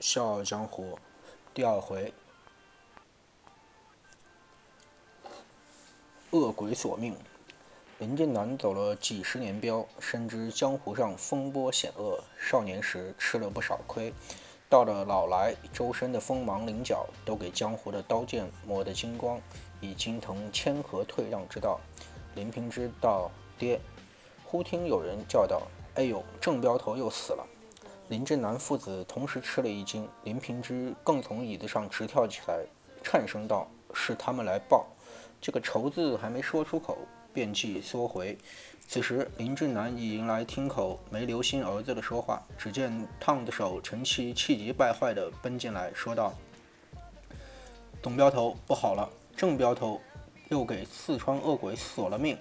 笑傲江湖》第二回，恶鬼索命。林正南走了几十年镖，深知江湖上风波险恶。少年时吃了不少亏，到了老来，周身的锋芒棱角都给江湖的刀剑磨得精光，已经腾谦和退让之道。林平之道：“爹！”忽听有人叫道：“哎呦，郑镖头又死了！”林振南父子同时吃了一惊，林平之更从椅子上直跳起来，颤声道：“是他们来报。”这个“仇”字还没说出口，便即缩回。此时林振南已迎来听口，没留心儿子的说话。只见烫的手陈七气急败坏地奔进来，说道：“董镖头，不好了！郑镖头又给四川恶鬼索了命。”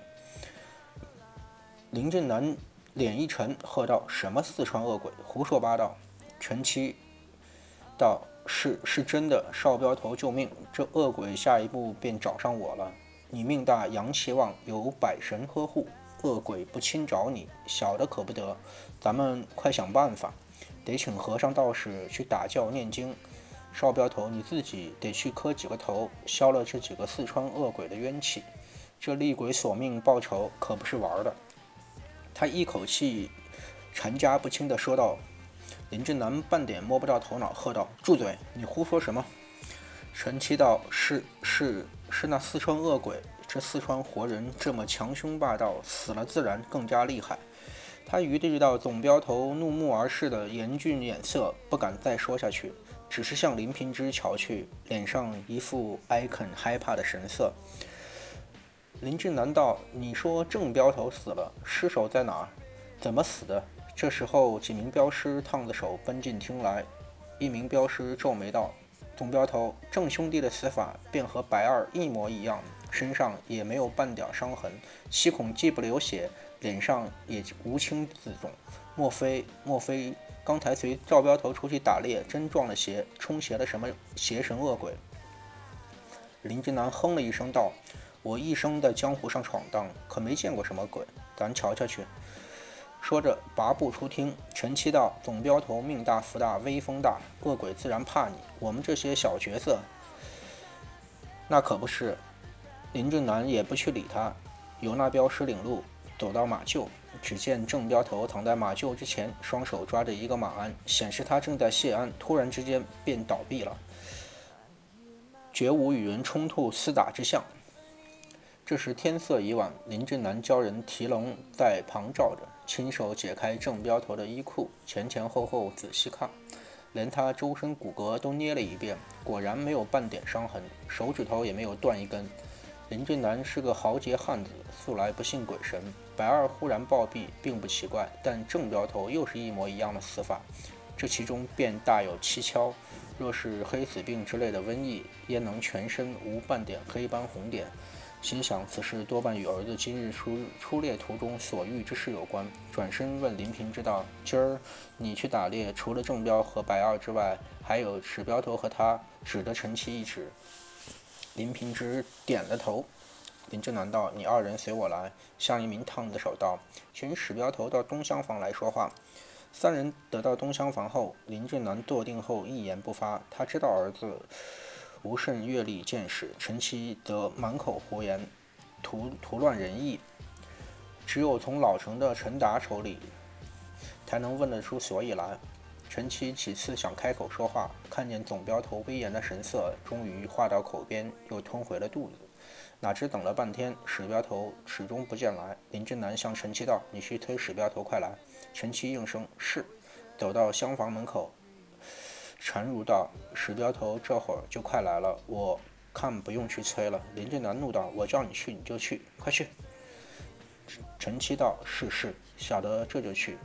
林振南。脸一沉，喝道：“什么四川恶鬼？胡说八道！”陈七道：“是是真的，少镖头救命！这恶鬼下一步便找上我了。你命大，阳气旺，有百神呵护，恶鬼不侵找你。小的可不得，咱们快想办法，得请和尚道士去打教念经。少镖头，你自己得去磕几个头，消了这几个四川恶鬼的冤气。这厉鬼索命报仇，可不是玩的。”他一口气缠夹不清地说道：“林正南半点摸不到头脑，喝道：‘住嘴！你胡说什么？’陈七道：‘是是是，那四川恶鬼。这四川活人这么强凶霸道，死了自然更加厉害。’他余地到总镖头怒目而视的严峻眼色，不敢再说下去，只是向林平之瞧去，脸上一副哀恳害怕的神色。”林俊南道：“你说郑镖头死了，尸首在哪儿？怎么死的？”这时候，几名镖师烫着手奔进厅来。一名镖师皱眉道：“总镖头，郑兄弟的死法便和白二一模一样，身上也没有半点伤痕，七孔既不流血，脸上也无青自肿。莫非……莫非刚才随赵镖头出去打猎，真撞了邪，冲邪了什么邪神恶鬼？”林正南哼了一声道。我一生在江湖上闯荡，可没见过什么鬼，咱瞧瞧去。说着，拔步出厅。陈七道：“总镖头命大福大，威风大，恶鬼自然怕你。我们这些小角色，那可不是。”林正南也不去理他，由那镖师领路，走到马厩。只见郑镖头躺在马厩之前，双手抓着一个马鞍，显示他正在谢鞍。突然之间，便倒闭了，绝无与人冲突厮打之象。这时天色已晚，林正南教人提笼在旁照着，亲手解开郑镖头的衣裤，前前后后仔细看，连他周身骨骼都捏了一遍，果然没有半点伤痕，手指头也没有断一根。林正南是个豪杰汉子，素来不信鬼神。白二忽然暴毙，并不奇怪，但郑镖头又是一模一样的死法，这其中便大有蹊跷。若是黑死病之类的瘟疫，焉能全身无半点黑斑红点？心想此事多半与儿子今日出出猎途中所遇之事有关，转身问林平之道：“今儿你去打猎，除了郑彪和白二之外，还有史镖头和他？”指的陈七一指。林平之点了头。林正南道：“你二人随我来。”向一名烫子手道：“请史镖头到东厢房来说话。”三人得到东厢房后，林正南坐定后一言不发。他知道儿子。无甚阅历见识，陈七则满口胡言，图图乱人意。只有从老成的陈达手里，才能问得出所以来。陈七几次想开口说话，看见总镖头威严的神色，终于话到口边，又吞回了肚子。哪知等了半天，史镖头始终不见来。林振南向陈七道：“你去推史镖头，快来！”陈七应声是，走到厢房门口。缠如道：“石镖头这会儿就快来了，我看不用去催了。”林正南怒道：“我叫你去你就去，快去！”陈七道：“是是，小的这就去。”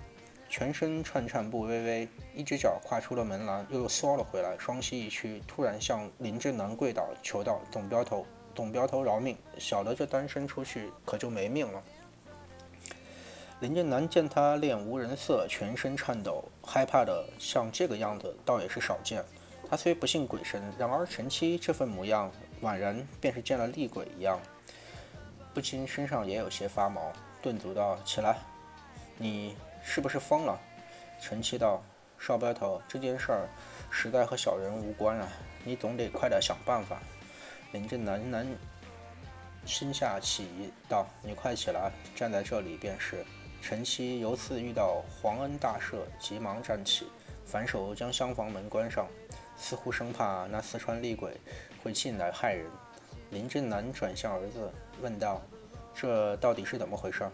全身颤颤步微微，一只脚跨出了门栏，又又缩了回来，双膝一屈，突然向林正南跪倒，求道：“总镖头，总镖头饶命！小的这单身出去可就没命了。”林正南见他脸无人色，全身颤抖，害怕的像这个样子，倒也是少见。他虽不信鬼神，然而陈七这份模样，宛然便是见了厉鬼一样，不禁身上也有些发毛，顿足道：“起来，你是不是疯了？”陈七道：“少镖头，这件事儿实在和小人无关啊，你总得快点想办法。林正南南心下起疑，道：“你快起来，站在这里便是。”陈七由此遇到皇恩大赦，急忙站起，反手将厢房门关上，似乎生怕那四川厉鬼会进来害人。林振南转向儿子，问道：“这到底是怎么回事？”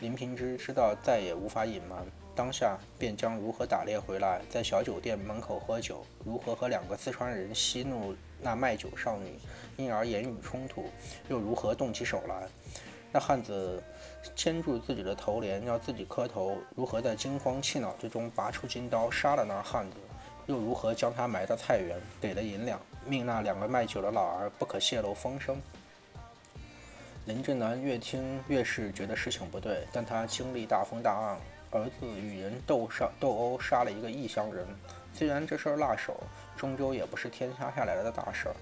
林平之知道再也无法隐瞒，当下便将如何打猎回来，在小酒店门口喝酒，如何和两个四川人息怒那卖酒少女，因而言语冲突，又如何动起手来。那汉子牵住自己的头帘，要自己磕头；如何在惊慌气恼之中拔出金刀杀了那汉子？又如何将他埋到菜园，给了银两，命那两个卖酒的老儿不可泄露风声？林振南越听越是觉得事情不对，但他经历大风大浪，儿子与人斗杀斗殴，杀了一个异乡人，虽然这事儿辣手，终究也不是天塌下来的大事儿。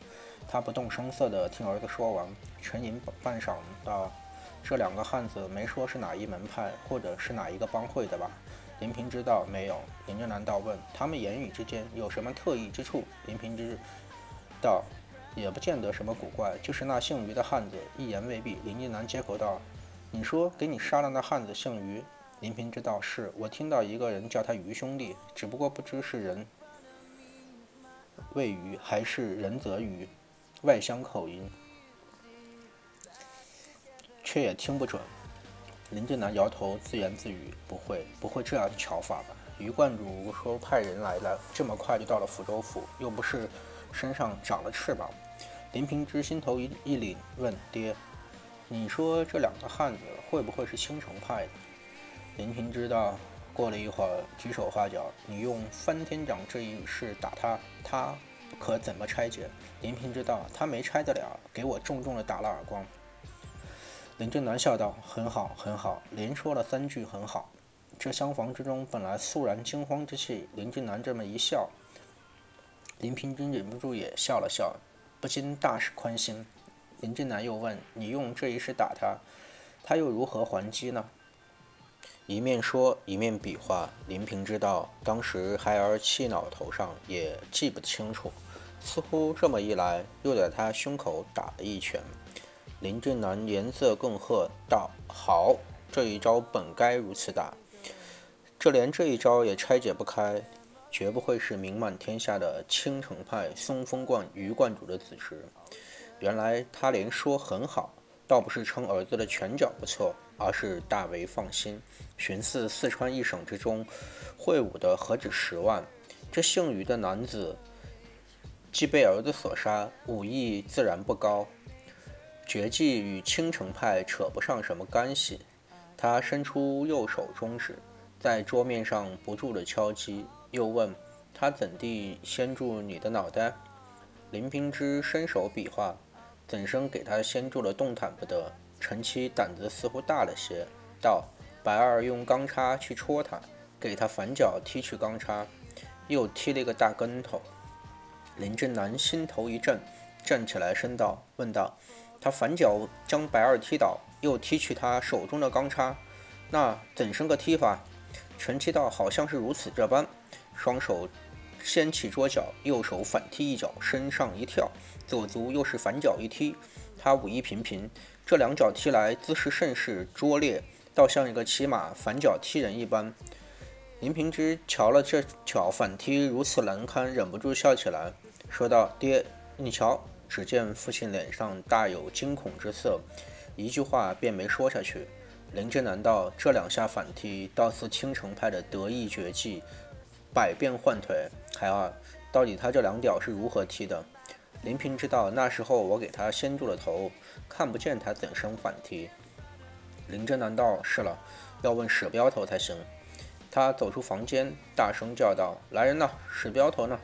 他不动声色地听儿子说完，沉吟半晌道。这两个汉子没说是哪一门派，或者是哪一个帮会的吧？林平知道没有？林正南道问他们言语之间有什么特异之处？林平之道也不见得什么古怪，就是那姓于的汉子一言未毕。林正南接口道：“你说给你杀了那汉子姓于？”林平知道是我听到一个人叫他于兄弟，只不过不知是人谓于还是人则于，外乡口音。却也听不准。林正南摇头，自言自语：“不会，不会这样的巧法吧？于观主说派人来了，这么快就到了福州府，又不是身上长了翅膀。”林平之心头一一凛，问：“爹，你说这两个汉子会不会是青城派的？”林平知道，过了一会儿，举手画脚：“你用翻天掌这一式打他，他可怎么拆解？”林平知道，他没拆得了，给我重重的打了耳光。林正南笑道：“很好，很好。”连说了三句“很好”。这厢房之中本来肃然惊慌之气，林正南这么一笑，林平真忍不住也笑了笑，不禁大是宽心。林正南又问：“你用这一式打他，他又如何还击呢？”一面说，一面比划。林平知道当时孩儿气恼头上，也记不清楚，似乎这么一来，又在他胸口打了一拳。林正南颜色更褐，道：“好，这一招本该如此打。这连这一招也拆解不开，绝不会是名满天下的青城派松风观余观主的子侄。原来他连说很好，倒不是称儿子的拳脚不错，而是大为放心。寻思四川一省之中，会武的何止十万？这姓余的男子，既被儿子所杀，武艺自然不高。”绝技与青城派扯不上什么干系。他伸出右手中指，在桌面上不住地敲击，又问他怎地掀住你的脑袋？林平之伸手比划，怎生给他掀住了动弹不得？陈七胆子似乎大了些，道：“白二用钢叉去戳他，给他反脚踢去钢叉，又踢了一个大跟头。”林正南心头一震，站起来声道，问道。他反脚将白二踢倒，又踢去他手中的钢叉，那怎生个踢法？陈七道好像是如此这般，双手掀起桌角，右手反踢一脚，身上一跳，左足又是反脚一踢。他武艺平平，这两脚踢来姿势甚是拙劣，倒像一个骑马反脚踢人一般。林平之瞧了这脚反踢如此难堪，忍不住笑起来，说道：“爹，你瞧。”只见父亲脸上大有惊恐之色，一句话便没说下去。林正南道：“这两下反踢，倒似青城派的得意绝技，百变换腿。孩儿，到底他这两脚是如何踢的？”林平知道，那时候我给他掀住了头，看不见他怎生反踢。林正南道：“是了，要问史镖头才行。”他走出房间，大声叫道：“来人呐，史镖头呢？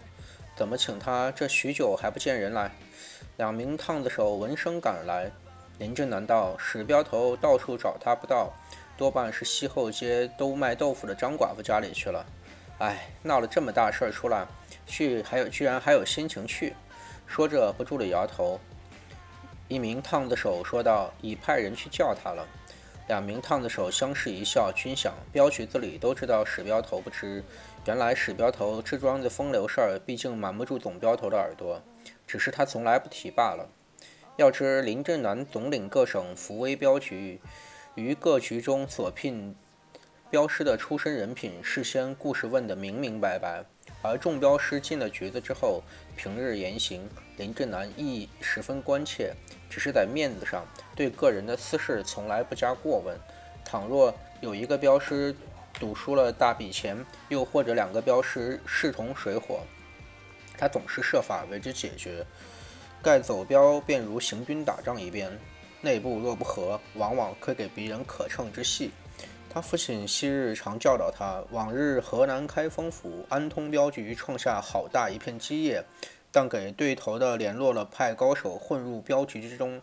怎么请他这许久还不见人来？”两名烫子手闻声赶来，林正南道：“史镖头到处找他不到，多半是西后街都卖豆腐的张寡妇家里去了。哎，闹了这么大事儿出来，去还有居然还有心情去？”说着不住地摇头。一名烫子手说道：“已派人去叫他了。”两名烫子手相视一笑，均想镖局子里都知道史镖头不知，原来史镖头这桩子风流事儿，毕竟瞒不住总镖头的耳朵，只是他从来不提罢了。要知林正南总领各省扶危镖局，于各局中所聘镖师的出身人品，事先故事问得明明白白。而众镖师进了局子之后，平日言行，林正南亦十分关切，只是在面子上，对个人的私事从来不加过问。倘若有一个镖师赌输了大笔钱，又或者两个镖师势同水火，他总是设法为之解决。盖走镖便如行军打仗一般，内部若不和，往往可给别人可乘之隙。他父亲昔日常教导他：往日河南开封府安通镖局创下好大一片基业，但给对头的联络了派高手混入镖局之中，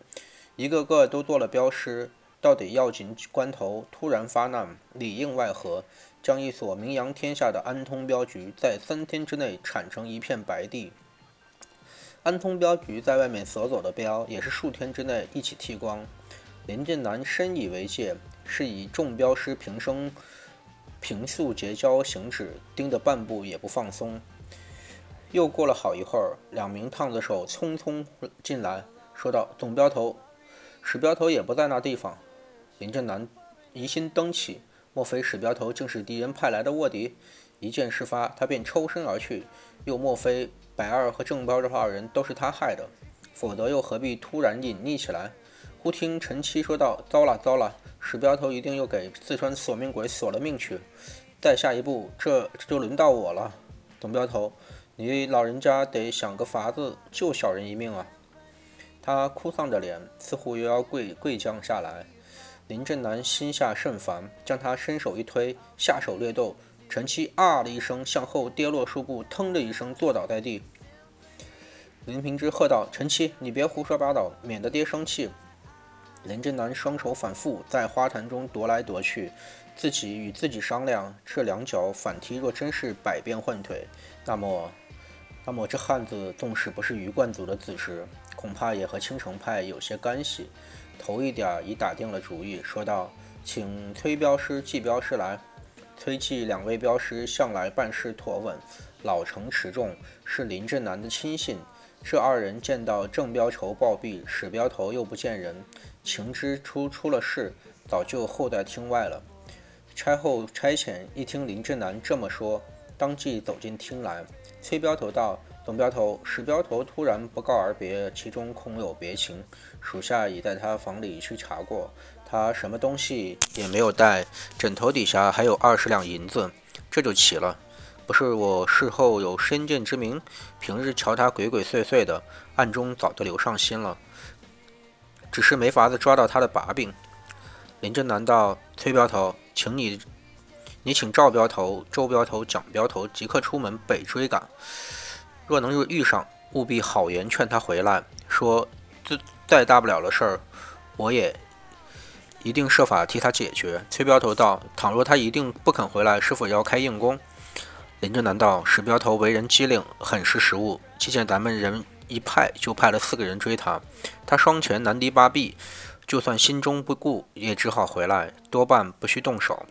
一个个都做了镖师。到底要紧关头突然发难，里应外合，将一所名扬天下的安通镖局在三天之内铲成一片白地。安通镖局在外面所走的镖，也是数天之内一起剃光。林震南深以为戒。是以众镖师平生平素结交行止，盯得半步也不放松。又过了好一会儿，两名烫子手匆匆进来，说道：“总镖头，史镖头也不在那地方。”林震南疑心登起，莫非史镖头竟是敌人派来的卧底？一见事发，他便抽身而去。又莫非白二和郑彪这二人都是他害的？否则又何必突然隐匿起来？忽听陈七说道：“糟了，糟了！”史镖头一定又给四川索命鬼索了命去，再下一步，这这就轮到我了。董镖头，你老人家得想个法子救小人一命啊！他哭丧着脸，似乎又要跪跪降下来。林正南心下甚烦，将他伸手一推，下手略斗。陈七啊的一声，向后跌落数步，腾的一声坐倒在地。林平之喝道：“陈七，你别胡说八道，免得爹生气。”林正南双手反复在花坛中踱来踱去，自己与自己商量：这两脚反踢若真是百变换腿，那么，那么这汉子纵使不是鱼贯族的子侄，恐怕也和青城派有些干系。头一点已打定了主意，说道：“请崔镖师、季镖师来。”崔季两位镖师向来办事妥稳，老成持重，是林振南的亲信。这二人见到郑镖头暴毙，史镖头又不见人。情知出出了事，早就候在厅外了。差后差遣一听林振南这么说，当即走进厅来。崔镖头道：“总镖头，史镖头突然不告而别，其中恐有别情。属下已在他房里去查过，他什么东西也没有带，枕头底下还有二十两银子，这就奇了。不是我事后有身见之明，平日瞧他鬼鬼祟祟的，暗中早就留上心了。”只是没法子抓到他的把柄。林正南道：“崔镖头，请你，你请赵镖头、周镖头、蒋镖头即刻出门北追赶。若能遇上，务必好言劝他回来。说自再大不了的事儿，我也一定设法替他解决。”崔镖头道：“倘若他一定不肯回来，是否要开硬功？”林正南道：“史镖头为人机灵，很识时务。既见咱们人。”一派就派了四个人追他，他双拳难敌八臂，就算心中不顾，也只好回来，多半不需动手。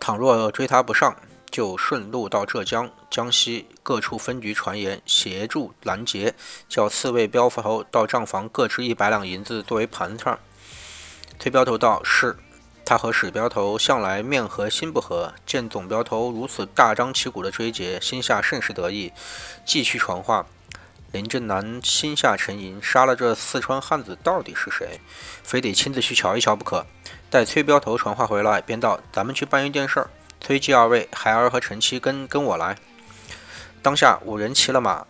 倘若追他不上，就顺路到浙江、江西各处分局传言，协助拦截，叫四位镖头到账房各支一百两银子作为盘缠。崔镖头道：“是。”他和史镖头向来面和心不和，见总镖头如此大张旗鼓的追截，心下甚是得意，继续传话。林正南心下沉吟，杀了这四川汉子到底是谁？非得亲自去瞧一瞧不可。待崔镖头传话回来，便道：“咱们去办一件事儿。崔季二位，孩儿和陈七跟跟我来。”当下五人骑了马，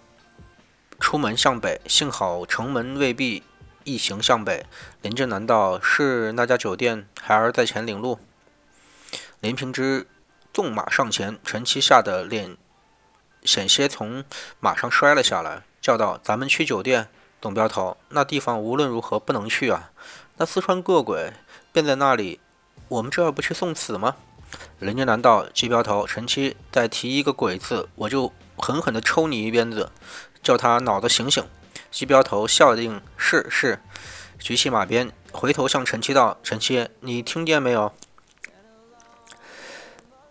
出门向北。幸好城门未闭，一行向北。林正南道：“是那家酒店，孩儿在前领路。”林平之纵马上前，陈七吓得脸险些从马上摔了下来。叫道：“咱们去酒店，董镖头，那地方无论如何不能去啊！那四川恶鬼便在那里，我们这儿不去送死吗？”人家难道季镖头，陈七再提一个鬼字，我就狠狠地抽你一鞭子，叫他脑子醒醒。季镖头笑定：“是是。”举起马鞭，回头向陈七道：“陈七，你听见没有？”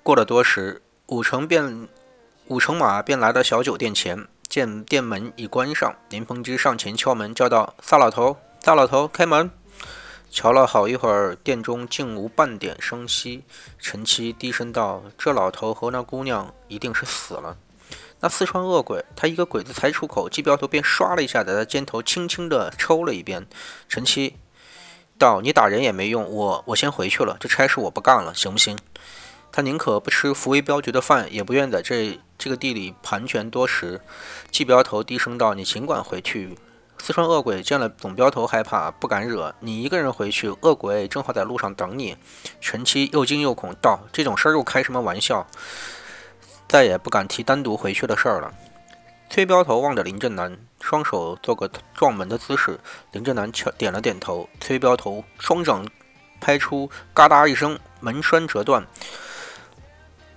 过了多时。五成便五成马便来到小酒店前，见店门已关上，林鹏之上前敲门，叫道：“萨老头，萨老头，开门！”瞧了好一会儿，店中竟无半点声息。陈七低声道：“这老头和那姑娘一定是死了。”那四川恶鬼，他一个鬼子才出口，季镖头便唰了一下，在他肩头轻轻地抽了一遍。陈七道：“你打人也没用，我我先回去了，这差事我不干了，行不行？”他宁可不吃福威镖局的饭，也不愿在这这个地里盘旋多时。季镖头低声道：“你尽管回去。”四川恶鬼见了总镖头，害怕，不敢惹你一个人回去。恶鬼正好在路上等你。陈七又惊又恐道：“这种事儿又开什么玩笑？”再也不敢提单独回去的事儿了。崔镖头望着林正南，双手做个撞门的姿势。林正南点点了点头。崔镖头双掌拍出，嘎哒一声，门栓折断，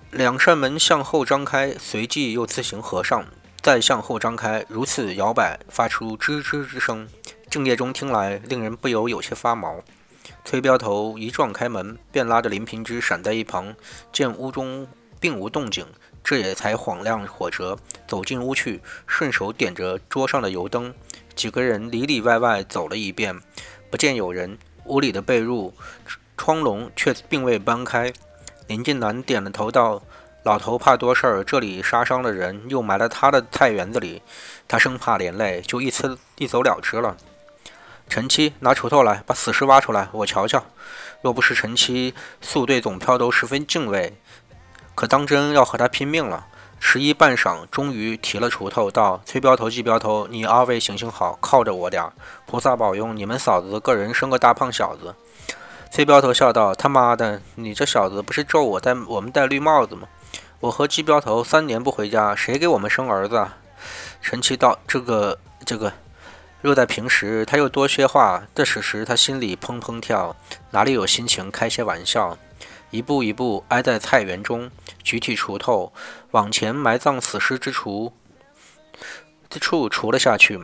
两扇门向后张开，随即又自行合上。再向后张开，如此摇摆，发出吱吱之声。正夜中听来，令人不由有些发毛。崔镖头一撞开门，便拉着林平之闪在一旁。见屋中并无动静，这也才晃亮火折，走进屋去，顺手点着桌上的油灯。几个人里里外外走了一遍，不见有人。屋里的被褥、窗笼却并未搬开。林静南点了头道。老头怕多事儿，这里杀伤了人，又埋在他的菜园子里，他生怕连累，就一次一走了之了。陈七拿锄头来，把死尸挖出来，我瞧瞧。若不是陈七素对总票都十分敬畏，可当真要和他拼命了。迟疑半晌，终于提了锄头，道：“崔镖头、季镖头，你二位行行好，靠着我点儿，菩萨保佑你们嫂子个人生个大胖小子。”崔镖头笑道：“他妈的，你这小子不是咒我戴我们戴绿帽子吗？”我和鸡镖头三年不回家，谁给我们生儿子？啊？陈七道：“这个，这个。”若在平时，他又多些话；这此时，他心里砰砰跳，哪里有心情开些玩笑？一步一步挨在菜园中，举起锄头往前埋葬死尸之处之处锄了下去。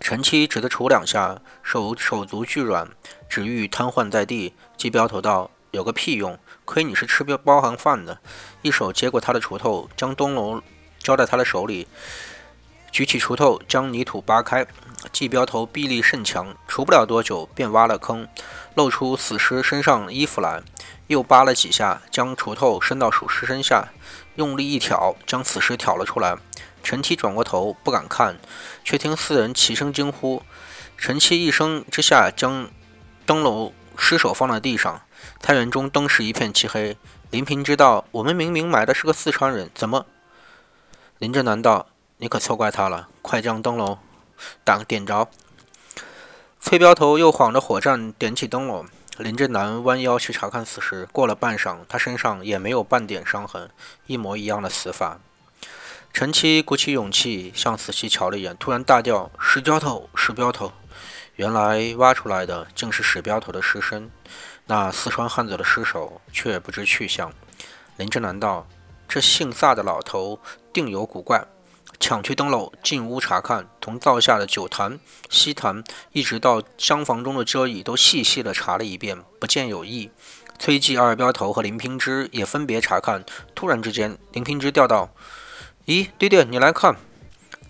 陈七只得锄两下，手手足俱软，只欲瘫痪在地。鸡镖头道。有个屁用！亏你是吃包包含饭的，一手接过他的锄头，将灯笼交在他的手里，举起锄头将泥土扒开。季镖头臂力甚强，锄不了多久便挖了坑，露出死尸身上衣服来，又扒了几下，将锄头伸到鼠尸身下，用力一挑，将死尸挑了出来。陈七转过头不敢看，却听四人齐声惊呼。陈七一声之下，将灯笼失手放在地上。菜园中灯时一片漆黑。林平知道，我们明明埋的是个四川人，怎么？林正南道：“你可错怪他了，快将灯笼打点着。”崔镖头又晃着火站点起灯笼。林正南弯腰去查看死尸，过了半晌，他身上也没有半点伤痕，一模一样的死法。陈七鼓起勇气向死尸瞧了一眼，突然大叫：“石镖头，石镖头！”原来挖出来的竟是史镖头的尸身，那四川汉子的尸首却不知去向。林之南道：“这姓萨的老头定有古怪。”抢去灯笼，进屋查看，从灶下的酒坛、锡坛，一直到厢房中的桌椅，都细细地查了一遍，不见有异。崔记二镖头和林平之也分别查看。突然之间，林平之叫道：“咦，爹爹，你来看！”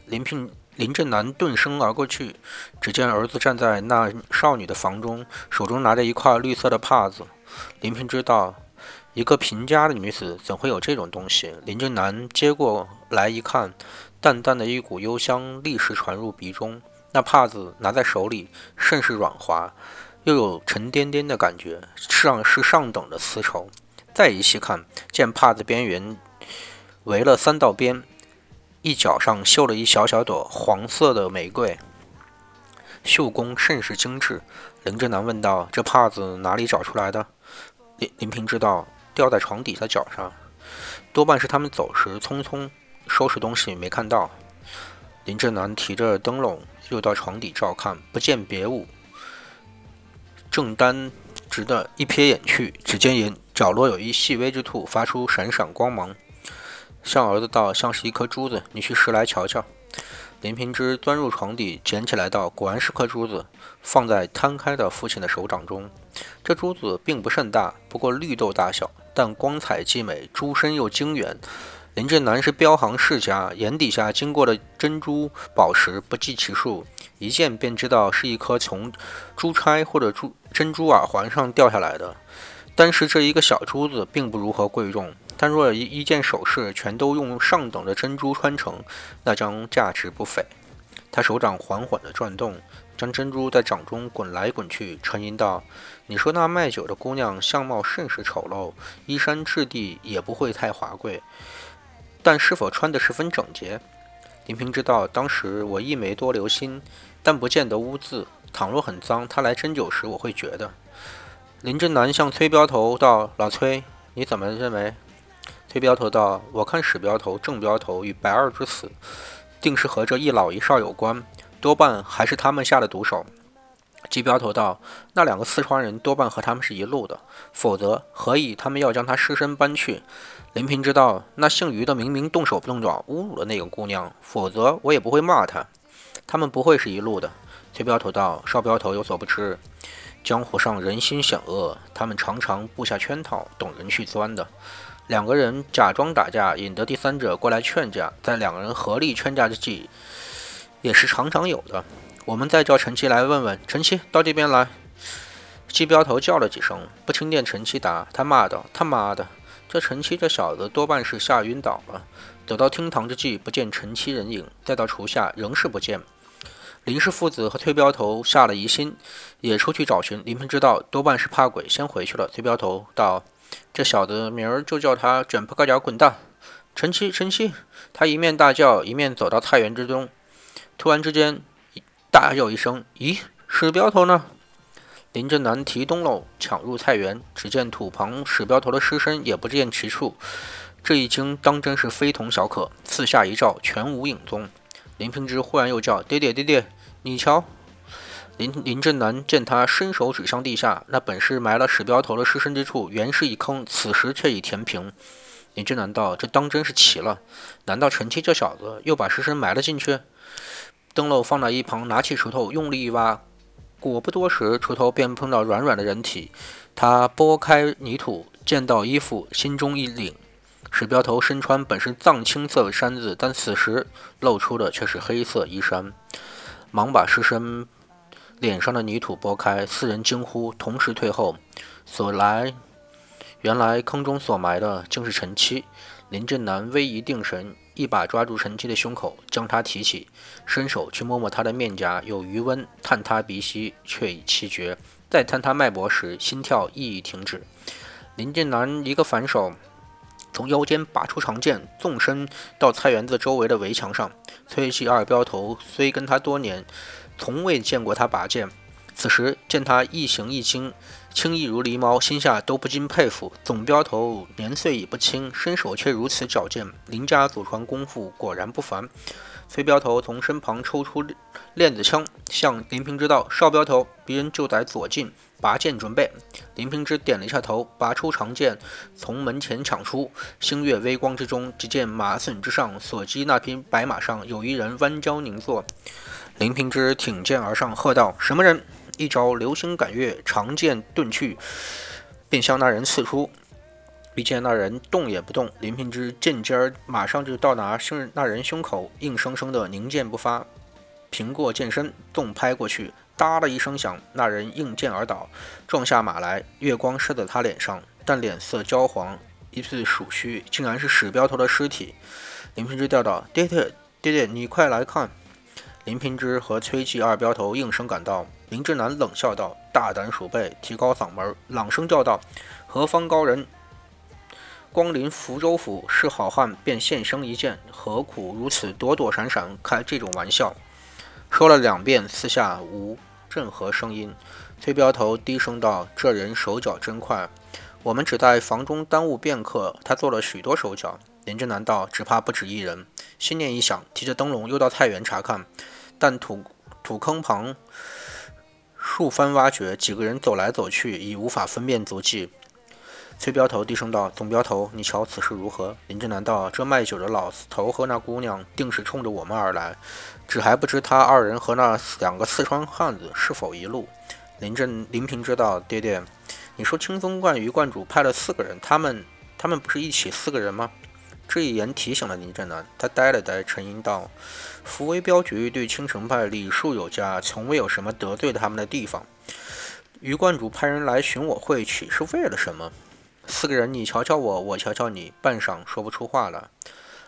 林平。林正南顿身而过去，只见儿子站在那少女的房中，手中拿着一块绿色的帕子。林平知道，一个贫家的女子怎会有这种东西？林正南接过来一看，淡淡的一股幽香立时传入鼻中。那帕子拿在手里，甚是软滑，又有沉甸甸的感觉，上是上等的丝绸。再一细看，见帕子边缘围了三道边。一角上绣了一小小朵黄色的玫瑰，绣工甚是精致。林正南问道：“这帕子哪里找出来的？”林林平知道，掉在床底下脚上，多半是他们走时匆匆收拾东西没看到。林正南提着灯笼又到床底照看，不见别物，正单直的一瞥眼去，只见眼角落有一细微之兔，发出闪闪光芒。向儿子道：“像是一颗珠子，你去拾来瞧瞧。”林平之钻入床底，捡起来道：“果然是颗珠子，放在摊开的父亲的手掌中。这珠子并不甚大，不过绿豆大小，但光彩既美，珠身又晶圆。林振南是镖行世家，眼底下经过的珍珠宝石不计其数，一见便知道是一颗从珠钗或者珠珍珠耳环上掉下来的。但是这一个小珠子并不如何贵重，但若一一件首饰全都用上等的珍珠穿成，那将价值不菲。他手掌缓缓地转动，将珍珠在掌中滚来滚去，沉吟道：“你说那卖酒的姑娘相貌甚是丑陋，衣衫质地也不会太华贵。”但是否穿得十分整洁？林平知道，当时我亦没多留心，但不见得污渍。倘若很脏，他来斟酒时我会觉得。林振南向崔镖头道：“老崔，你怎么认为？”崔镖头道：“我看史镖头、郑镖头与白二之死，定是和这一老一少有关，多半还是他们下的毒手。”季镖头道：“那两个四川人多半和他们是一路的，否则何以他们要将他尸身搬去？”林平知道，那姓于的明明动手不动脚侮辱了那个姑娘，否则我也不会骂他。他们不会是一路的。崔镖头道：“少镖头有所不知，江湖上人心险恶，他们常常布下圈套，等人去钻的。两个人假装打架，引得第三者过来劝架，在两个人合力劝架之际，也是常常有的。我们再叫陈七来问问，陈七到这边来。”季镖头叫了几声，不听见陈七答，他骂道：“他妈的！”这陈七这小子多半是吓晕倒了。走到厅堂之际，不见陈七人影；再到厨下，仍是不见。林氏父子和崔镖头下了疑心，也出去找寻。林平知道多半是怕鬼，先回去了。崔镖头道：“这小子明儿就叫他卷铺盖脚滚蛋。”陈七，陈七，他一面大叫，一面走到菜园之中。突然之间，大叫一声：“咦，史镖头呢？”林振南提灯笼抢入菜园，只见土旁史镖头的尸身也不见其处。这一惊当真是非同小可。四下一照，全无影踪。林平之忽然又叫：“爹爹，爹爹，你瞧！”林林振南见他伸手指向地下，那本是埋了史镖头的尸身之处，原是一坑，此时却已填平。林振南道：“这当真是奇了！难道陈七这小子又把尸身埋了进去？”灯笼放在一旁，拿起锄头，用力一挖。果不多时，锄头便碰到软软的人体。他拨开泥土，见到衣服，心中一凛。史镖头身穿本是藏青色的衫子，但此时露出的却是黑色衣衫。忙把尸身脸上的泥土拨开，四人惊呼，同时退后。所来，原来坑中所埋的竟是陈七。林振南微一定神。一把抓住陈七的胸口，将他提起，伸手去摸摸他的面颊，有余温；探他鼻息，却已气绝。再探他脉搏时，心跳亦已停止。林建南一个反手，从腰间拔出长剑，纵身到菜园子周围的围墙上。崔七二镖头虽跟他多年，从未见过他拔剑。此时见他一形一轻，轻易如狸猫，心下都不禁佩服。总镖头年岁已不轻，身手却如此矫健，林家祖传功夫果然不凡。崔镖头从身旁抽出链子枪，向林平之道：“少镖头，敌人就在左近，拔剑准备。”林平之点了一下头，拔出长剑，从门前抢出。星月微光之中，只见马隼之上所击那匹白马上有一人弯腰凝坐。林平之挺剑而上，喝道：“什么人？”一招流星赶月，长剑遁去，便向那人刺出。只见那人动也不动，林平之剑尖儿马上就到达胸那人胸口，硬生生的凝剑不发。平过剑身，纵拍过去，哒的一声响，那人应剑而倒，撞下马来。月光射在他脸上，但脸色焦黄，一次鼠须，竟然是史镖头的尸体。林平之叫道：“爹爹，爹爹，你快来看！”林平之和崔记二镖头应声赶到。林之南冷笑道：“大胆鼠辈，提高嗓门，朗声叫道：‘何方高人？光临福州府是好汉，便现身一见，何苦如此躲躲闪闪，开这种玩笑？’说了两遍，四下无任何声音。崔镖头低声道：‘这人手脚真快，我们只在房中耽误片刻，他做了许多手脚。’林之南道：‘只怕不止一人。’心念一想，提着灯笼又到菜园查看，但土土坑旁。”数番挖掘，几个人走来走去，已无法分辨足迹。崔镖头低声道：“总镖头，你瞧此事如何？”林正南道：“这卖酒的老头和那姑娘，定是冲着我们而来，只还不知他二人和那两个四川汉子是否一路。”林正林平知道：“爹爹，你说清风观于观主派了四个人，他们他们不是一起四个人吗？这一言提醒了林震南，他呆了呆，沉吟道：“福威镖局对青城派礼数有加，从未有什么得罪他们的地方。余观主派人来寻我会，岂是为了什么？”四个人，你瞧瞧我，我瞧瞧你，半晌说不出话来。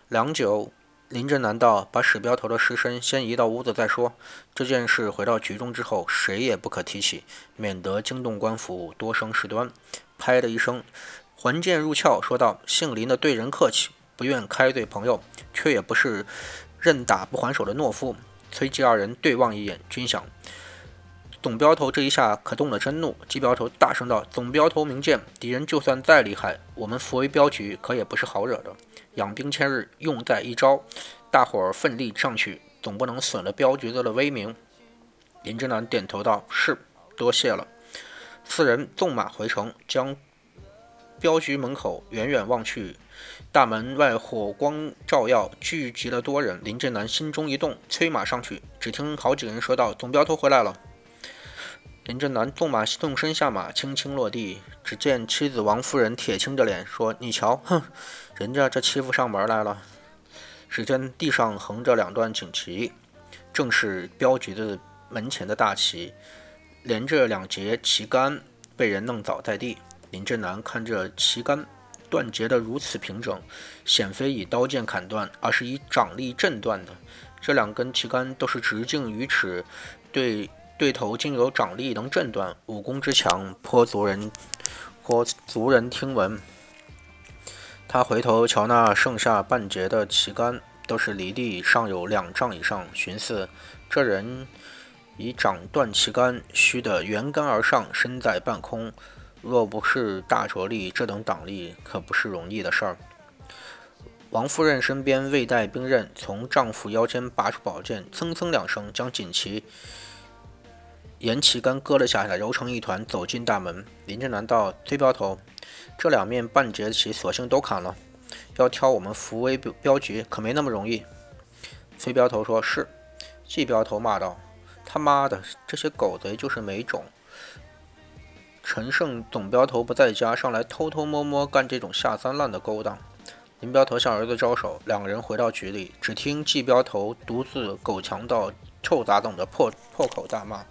良久，林震南道：“把史镖头的尸身先移到屋子再说。这件事回到局中之后，谁也不可提起，免得惊动官府，多生事端。”拍的一声，还剑入鞘，说道：“姓林的对人客气。”不愿开罪朋友，却也不是任打不还手的懦夫。崔季二人对望一眼，均想总镖头这一下可动了真怒。季镖头大声道：“总镖头明鉴，敌人就算再厉害，我们福威镖局可也不是好惹的。养兵千日，用在一朝。大伙儿奋力上去，总不能损了镖局子的威名。”林之南点头道：“是，多谢了。”四人纵马回城，将镖局门口远远望去。大门外火光照耀，聚集了多人。林正南心中一动，催马上去。只听好几个人说道：“总镖头回来了。”林正南纵马纵身下马，轻轻落地。只见妻子王夫人铁青着脸说：“你瞧，哼，人家这欺负上门来了。”只见地上横着两段锦旗，正是镖局的门前的大旗，连着两节旗杆被人弄倒在地。林正南看着旗杆。断节的如此平整，显非以刀剑砍断，而是以掌力震断的。这两根旗杆都是直径于尺，对对头竟有掌力能震断，武功之强，颇族人颇族人听闻。他回头瞧那剩下半截的旗杆，都是离地尚有两丈以上，寻思这人以掌断旗杆，须得圆杆而上，身在半空。若不是大着力，这等党力可不是容易的事儿。王夫人身边未带兵刃，从丈夫腰间拔出宝剑，噌噌两声，将锦旗沿旗杆割了下来，揉成一团，走进大门。林正南道：“崔镖头，这两面半截旗，索性都砍了。要挑我们福威镖镖局，可没那么容易。”崔镖头说：“是。”季镖头骂道：“他妈的，这些狗贼就是没种！”陈胜总镖头不在家，上来偷偷摸摸干这种下三滥的勾当。林镖头向儿子招手，两个人回到局里，只听季镖头独自狗强盗、臭杂种的破破口大骂。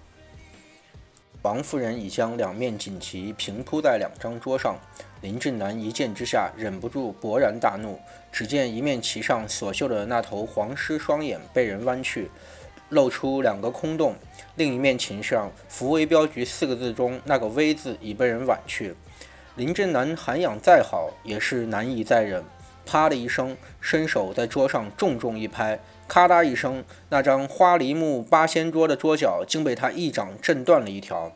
王夫人已将两面锦旗平铺在两张桌上，林正南一见之下，忍不住勃然大怒。只见一面旗上所绣的那头黄狮双眼被人弯去。露出两个空洞，另一面琴上“福威镖局”四个字中那个“威”字已被人婉去。林振南涵养再好，也是难以再忍。啪的一声，伸手在桌上重重一拍，咔嗒一声，那张花梨木八仙桌的桌角竟被他一掌震断了一条。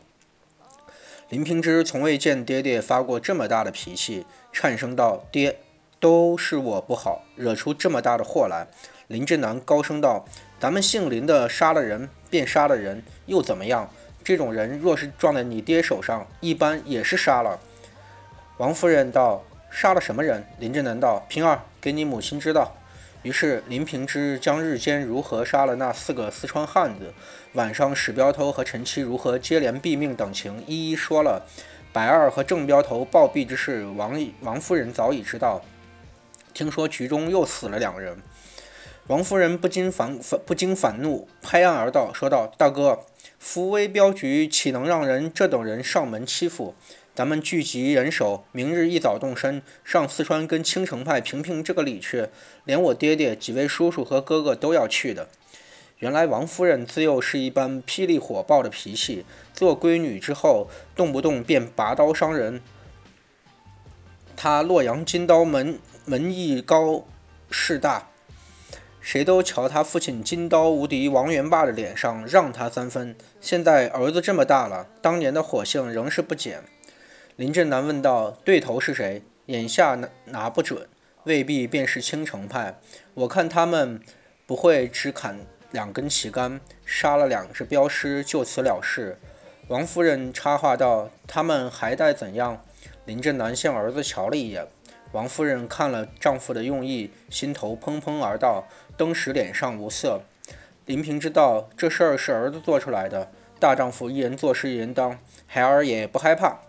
林平之从未见爹爹发过这么大的脾气，颤声道：“爹，都是我不好，惹出这么大的祸来。”林振南高声道。咱们姓林的杀了人便杀了人，又怎么样？这种人若是撞在你爹手上，一般也是杀了。王夫人道：“杀了什么人？”林正南道：“平儿，给你母亲知道。”于是林平之将日间如何杀了那四个四川汉子，晚上史镖头和陈七如何接连毙命等情，一一说了。白二和郑镖头暴毙之事，王王夫人早已知道。听说局中又死了两人。王夫人不禁反反不禁反怒，拍案而道：“说道，大哥，福威镖局岂能让人这等人上门欺负？咱们聚集人手，明日一早动身，上四川跟青城派评评这个理去。连我爹爹、几位叔叔和哥哥都要去的。”原来王夫人自幼是一般霹雳火爆的脾气，做闺女之后，动不动便拔刀伤人。她洛阳金刀门门艺高势大。谁都瞧他父亲金刀无敌王元霸的脸上让他三分。现在儿子这么大了，当年的火性仍是不减。林正南问道：“对头是谁？”眼下拿拿不准，未必便是青城派。我看他们不会只砍两根旗杆，杀了两只镖师就此了事。王夫人插话道：“他们还待怎样？”林正南向儿子瞧了一眼。王夫人看了丈夫的用意，心头砰砰而道。登时脸上无色，林平知道这事儿是儿子做出来的。大丈夫一人做事一人当，孩儿也不害怕。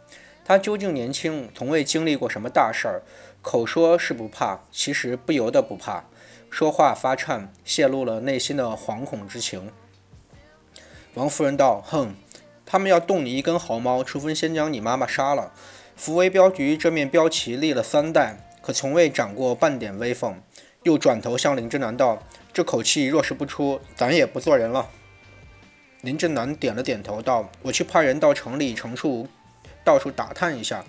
他究竟年轻，从未经历过什么大事儿，口说是不怕，其实不由得不怕，说话发颤，泄露了内心的惶恐之情。王夫人道：“哼，他们要动你一根毫毛，除非先将你妈妈杀了。福威镖局这面标旗立了三代，可从未长过半点威风。”又转头向林正南道：“这口气若是不出，咱也不做人了。”林正南点了点头，道：“我去派人到城里城处。”到处打探一下，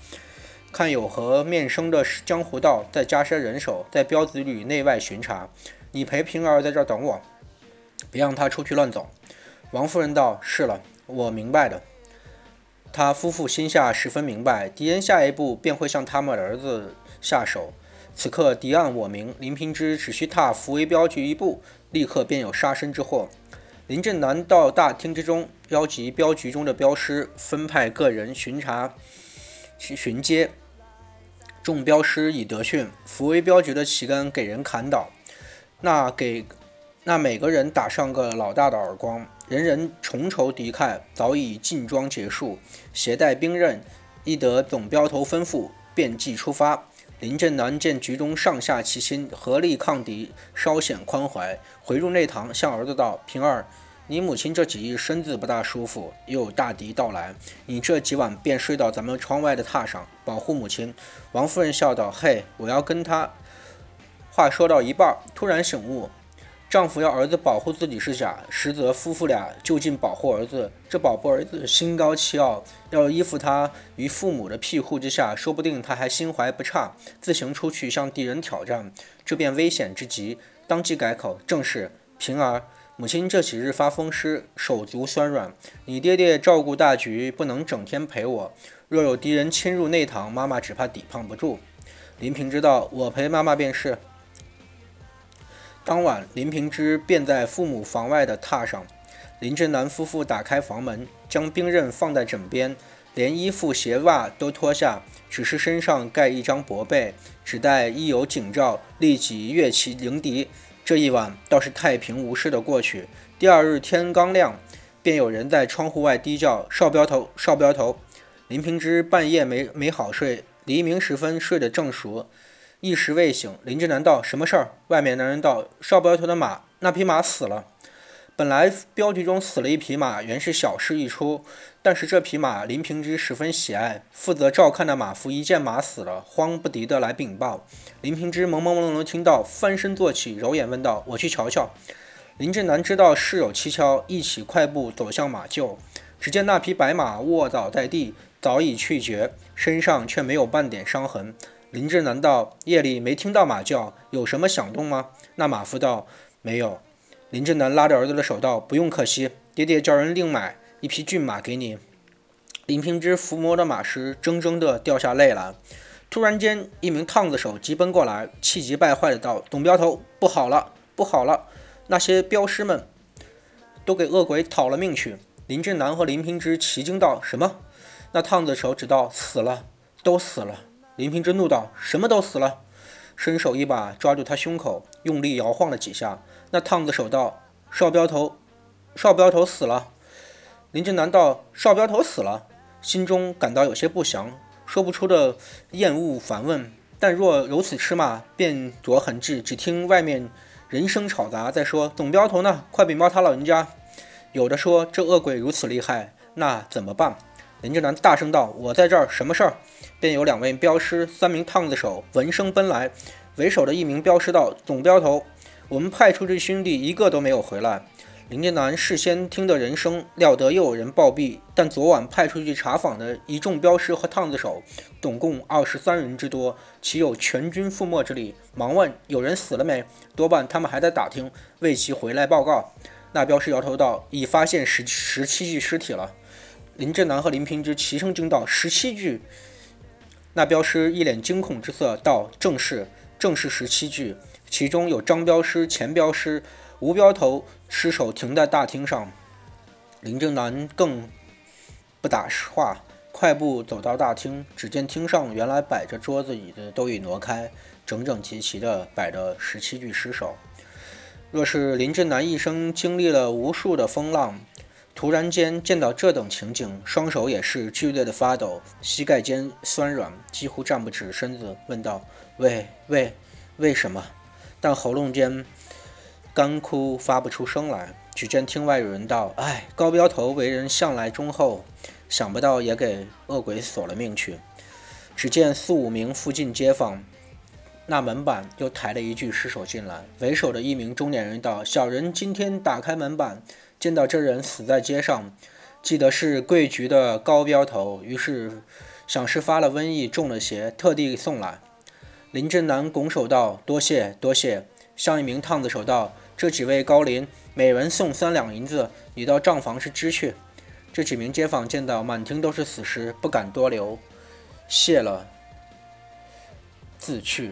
看有何面生的江湖道，再加些人手，在镖局里内外巡查。你陪平儿在这儿等我，别让他出去乱走。王夫人道：“是了，我明白的。”他夫妇心下十分明白，狄仁下一步便会向他们儿子下手。此刻敌暗我明，林平之只需踏福威镖局一步，立刻便有杀身之祸。林正南到大厅之中，邀集镖局中的镖师，分派个人巡查、巡街。众镖师已得讯，福威镖局的旗杆给人砍倒，那给那每个人打上个老大的耳光，人人重仇敌忾，早已进庄结束，携带兵刃，一得总镖头吩咐，便即出发。林正南见局中上下齐心，合力抗敌，稍显宽怀，回入内堂，向儿子道：“平儿，你母亲这几日身子不大舒服，又有大敌到来，你这几晚便睡到咱们窗外的榻上，保护母亲。”王夫人笑道：“嘿，我要跟他。”话说到一半，突然醒悟。丈夫要儿子保护自己是假，实则夫妇俩就近保护儿子。这保护儿子心高气傲，要依附他于父母的庇护之下，说不定他还心怀不差，自行出去向敌人挑战，这便危险之极。当即改口：“正是平儿，母亲这几日发风湿，手足酸软，你爹爹照顾大局，不能整天陪我。若有敌人侵入内堂，妈妈只怕抵抗不住。”林平知道，我陪妈妈便是。当晚，林平之便在父母房外的榻上。林正南夫妇打开房门，将兵刃放在枕边，连衣服鞋袜都脱下，只是身上盖一张薄被，只待一有警兆，立即跃起迎敌。这一晚倒是太平无事的过去。第二日天刚亮，便有人在窗户外低叫：“少镖头，少镖头！”林平之半夜没没好睡，黎明时分睡得正熟。一时未醒，林志南道：“什么事儿？”外面男人道：“少镖头的马，那匹马死了。本来镖局中死了一匹马，原是小事一出。但是这匹马林平之十分喜爱，负责照看的马夫一见马死了，慌不敌的来禀报。林平之朦朦胧胧听到，翻身坐起，揉眼问道：“我去瞧瞧。”林志南知道事有蹊跷，一起快步走向马厩。只见那匹白马卧倒在地，早已气绝，身上却没有半点伤痕。林志难道夜里没听到马叫，有什么响动吗？那马夫道：“没有。”林志南拉着儿子的手道：“不用可惜，爹爹叫人另买一匹骏马给你。”林平之抚摸着马时，怔怔地掉下泪来。突然间，一名烫子手急奔过来，气急败坏的道：“董镖头，不好了，不好了！那些镖师们都给恶鬼讨了命去！”林志南和林平之齐惊道：“什么？”那烫子手指道：“死了，都死了。”林平之怒道：“什么都死了！”伸手一把抓住他胸口，用力摇晃了几下。那烫子手道：“少镖头，少镖头死了。”林正南道：“少镖头死了。”心中感到有些不祥，说不出的厌恶反问。但若如此吃骂，便着很治。只听外面人声吵杂，在说：“总镖头呢？快禀报他老人家。”有的说：“这恶鬼如此厉害，那怎么办？”林正南大声道：“我在这儿，什么事儿？”便有两位镖师、三名烫子手闻声奔来。为首的一名镖师道：“总镖头，我们派出去兄弟一个都没有回来。”林正南事先听得人声，料得又有人暴毙，但昨晚派出去查访的一众镖师和烫子手，总共二十三人之多，岂有全军覆没之理？忙问：“有人死了没？”多半他们还在打听，为其回来报告。那镖师摇头道：“已发现十十七具尸体了。”林正南和林平之齐声惊道：“十七具！”那镖师一脸惊恐之色道：“正是，正是十七具，其中有张镖师、钱镖师、吴镖头尸首停在大厅上。”林正南更不打话，快步走到大厅，只见厅上原来摆着桌子椅子都已挪开，整整齐齐地摆着十七具尸首。若是林正南一生经历了无数的风浪，突然间见到这等情景，双手也是剧烈的发抖，膝盖间酸软，几乎站不直身子，问道：“为为为什么？”但喉咙间干枯，发不出声来。只见厅外有人道：“哎，高标头为人向来忠厚，想不到也给恶鬼索了命去。”只见四五名附近街坊，那门板又抬了一具尸首进来。为首的一名中年人道：“小人今天打开门板。”见到这人死在街上，记得是贵局的高标头，于是想是发了瘟疫中了邪，特地送来。林正南拱手道：“多谢多谢。”向一名烫子手道：“这几位高邻，每人送三两银子，你到账房是支去。”这几名街坊见到满厅都是死尸，不敢多留，谢了，自去。